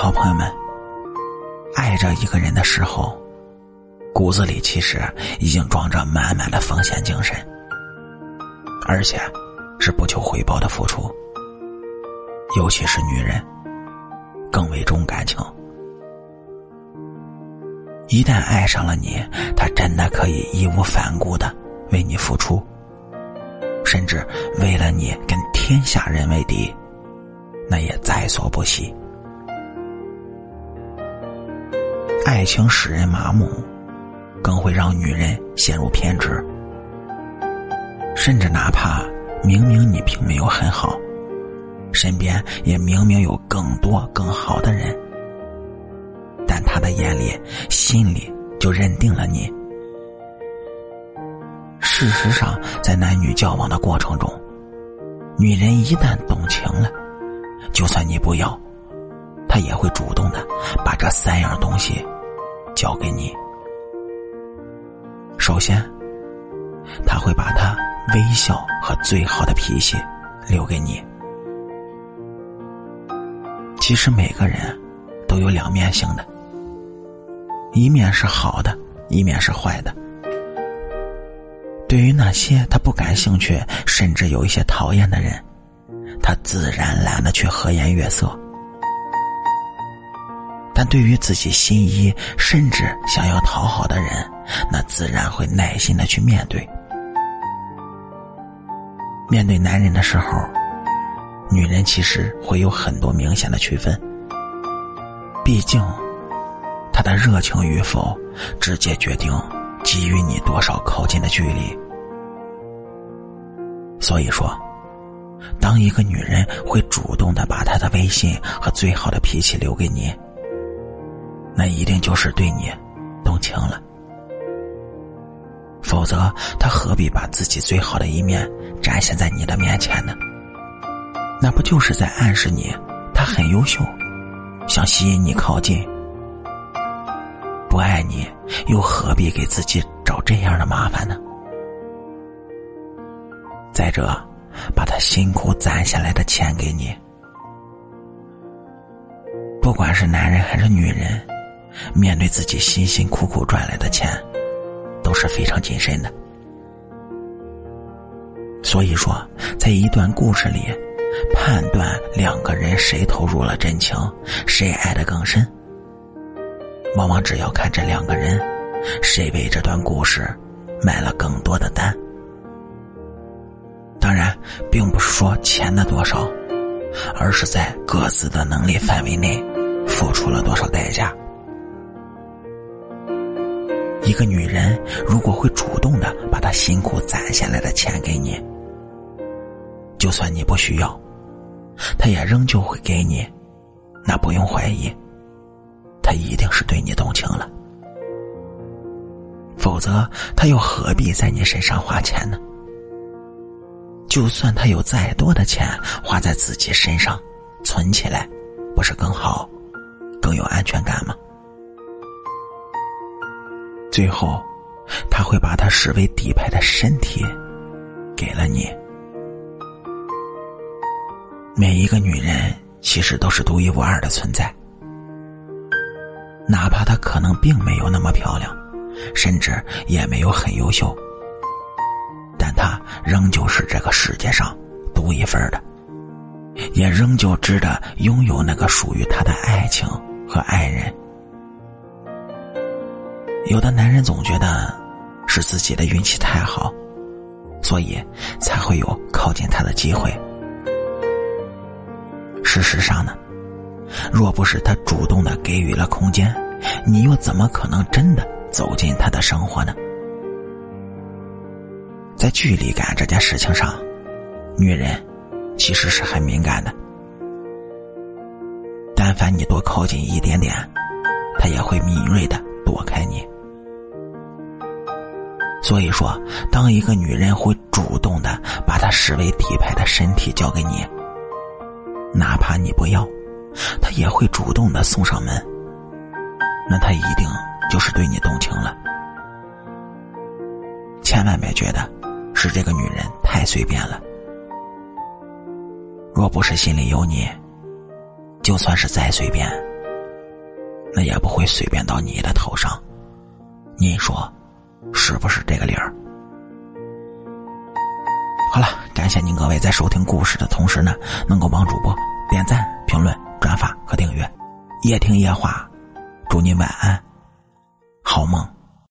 好，朋友们，爱着一个人的时候，骨子里其实已经装着满满的奉献精神，而且是不求回报的付出。尤其是女人，更为重感情。一旦爱上了你，他真的可以义无反顾的为你付出，甚至为了你跟天下人为敌，那也在所不惜。爱情使人麻木，更会让女人陷入偏执。甚至哪怕明明你并没有很好，身边也明明有更多更好的人，但他的眼里、心里就认定了你。事实上，在男女交往的过程中，女人一旦动情了，就算你不要，她也会主动的把这三样东西。交给你。首先，他会把他微笑和最好的脾气留给你。其实每个人都有两面性的，一面是好的，一面是坏的。对于那些他不感兴趣，甚至有一些讨厌的人，他自然懒得去和颜悦色。但对于自己心仪甚至想要讨好的人，那自然会耐心的去面对。面对男人的时候，女人其实会有很多明显的区分。毕竟，他的热情与否，直接决定给予你多少靠近的距离。所以说，当一个女人会主动的把她的微信和最好的脾气留给你。那一定就是对你动情了，否则他何必把自己最好的一面展现在你的面前呢？那不就是在暗示你他很优秀，想吸引你靠近？不爱你，又何必给自己找这样的麻烦呢？再者，把他辛苦攒下来的钱给你，不管是男人还是女人。面对自己辛辛苦苦赚来的钱，都是非常谨慎的。所以说，在一段故事里，判断两个人谁投入了真情，谁爱的更深，往往只要看这两个人，谁为这段故事买了更多的单。当然，并不是说钱的多少，而是在各自的能力范围内，付出了多少代价。一个女人如果会主动的把她辛苦攒下来的钱给你，就算你不需要，她也仍旧会给你，那不用怀疑，她一定是对你动情了。否则，她又何必在你身上花钱呢？就算她有再多的钱花在自己身上，存起来，不是更好，更有安全感吗？最后，他会把他视为底牌的身体给了你。每一个女人其实都是独一无二的存在，哪怕她可能并没有那么漂亮，甚至也没有很优秀，但她仍旧是这个世界上独一份的，也仍旧值得拥有那个属于她的爱情和爱人。有的男人总觉得是自己的运气太好，所以才会有靠近他的机会。事实上呢，若不是他主动的给予了空间，你又怎么可能真的走进他的生活呢？在距离感这件事情上，女人其实是很敏感的。但凡你多靠近一点点，她也会敏锐的躲开你。所以说，当一个女人会主动的把她视为底牌的身体交给你，哪怕你不要，她也会主动的送上门。那她一定就是对你动情了。千万别觉得是这个女人太随便了。若不是心里有你，就算是再随便，那也不会随便到你的头上。你说，是不是这个理儿？好了，感谢您各位在收听故事的同时呢，能够帮主播点赞、评论、转发和订阅。夜听夜话，祝您晚安，好梦。